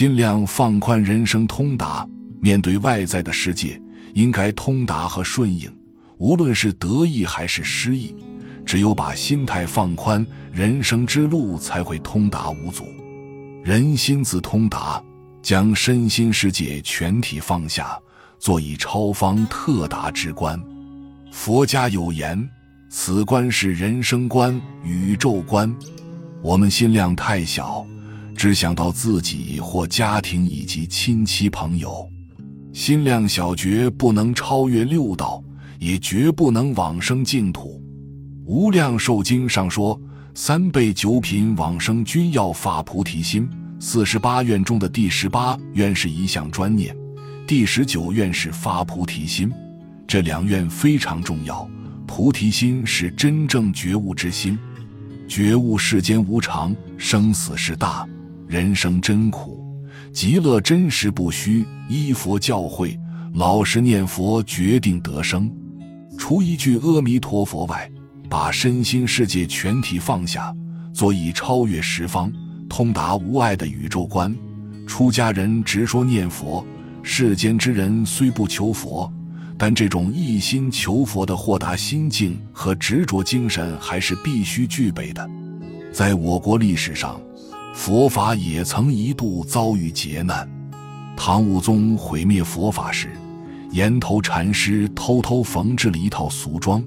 尽量放宽，人生通达。面对外在的世界，应该通达和顺应，无论是得意还是失意。只有把心态放宽，人生之路才会通达无阻。人心自通达，将身心世界全体放下，做以超方特达之观。佛家有言：“此观是人生观、宇宙观。”我们心量太小，只想到自己或家庭以及亲戚朋友。心量小，绝不能超越六道，也绝不能往生净土。无量寿经上说，三辈九品往生均要发菩提心。四十八愿中的第十八愿是一项专念，第十九愿是发菩提心。这两愿非常重要。菩提心是真正觉悟之心，觉悟世间无常，生死事大，人生真苦，极乐真实不虚。依佛教诲，老实念佛，决定得生。除一句阿弥陀佛外。把身心世界全体放下，做以超越十方、通达无碍的宇宙观。出家人直说念佛，世间之人虽不求佛，但这种一心求佛的豁达心境和执着精神还是必须具备的。在我国历史上，佛法也曾一度遭遇劫难。唐武宗毁灭佛法时，岩头禅师偷偷缝制了一套俗装。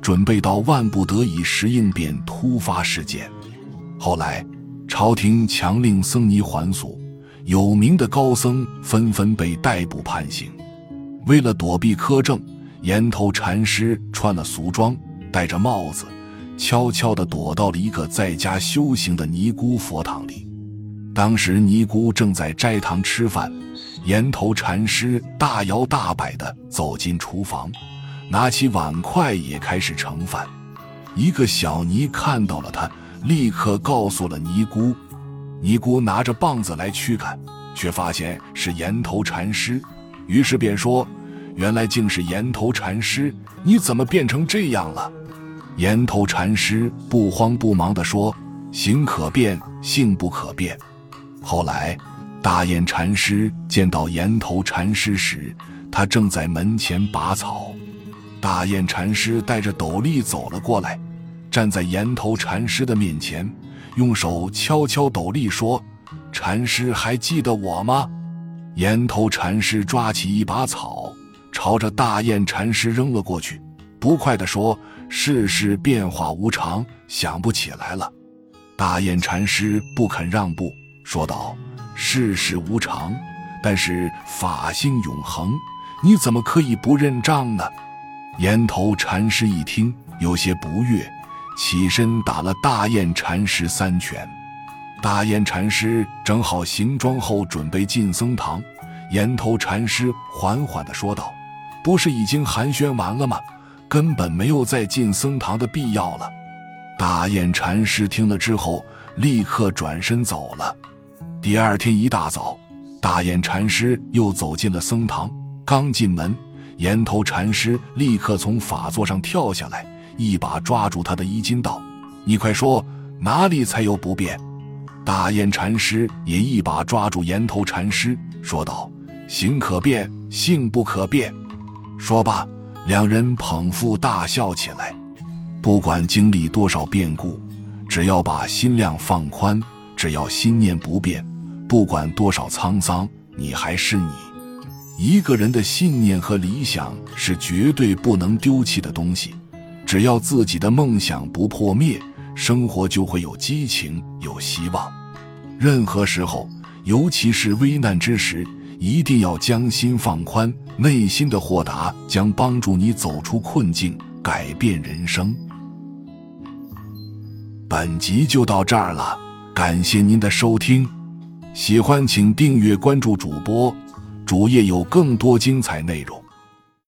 准备到万不得已时应变突发事件。后来，朝廷强令僧尼还俗，有名的高僧纷纷被逮捕判刑。为了躲避苛政，岩头禅师穿了俗装，戴着帽子，悄悄地躲到了一个在家修行的尼姑佛堂里。当时尼姑正在斋堂吃饭，岩头禅师大摇大摆地走进厨房。拿起碗筷也开始盛饭，一个小尼看到了他，立刻告诉了尼姑。尼姑拿着棒子来驱赶，却发现是岩头禅师，于是便说：“原来竟是岩头禅师，你怎么变成这样了？”岩头禅师不慌不忙地说：“形可变，性不可变。”后来，大雁禅师见到岩头禅师时，他正在门前拔草。大雁禅师带着斗笠走了过来，站在岩头禅师的面前，用手敲敲斗笠，说：“禅师还记得我吗？”岩头禅师抓起一把草，朝着大雁禅师扔了过去，不快地说：“世事变化无常，想不起来了。”大雁禅师不肯让步，说道：“世事无常，但是法性永恒，你怎么可以不认账呢？”岩头禅师一听，有些不悦，起身打了大雁禅师三拳。大雁禅师整好行装后，准备进僧堂。岩头禅师缓缓地说道：“不是已经寒暄完了吗？根本没有再进僧堂的必要了。”大雁禅师听了之后，立刻转身走了。第二天一大早，大雁禅师又走进了僧堂，刚进门。岩头禅师立刻从法座上跳下来，一把抓住他的衣襟，道：“你快说，哪里才有不便？”大雁禅师也一把抓住岩头禅师，说道：“行可变，性不可变。”说罢，两人捧腹大笑起来。不管经历多少变故，只要把心量放宽，只要心念不变，不管多少沧桑，你还是你。一个人的信念和理想是绝对不能丢弃的东西，只要自己的梦想不破灭，生活就会有激情、有希望。任何时候，尤其是危难之时，一定要将心放宽，内心的豁达将帮助你走出困境，改变人生。本集就到这儿了，感谢您的收听，喜欢请订阅关注主播。主页有更多精彩内容。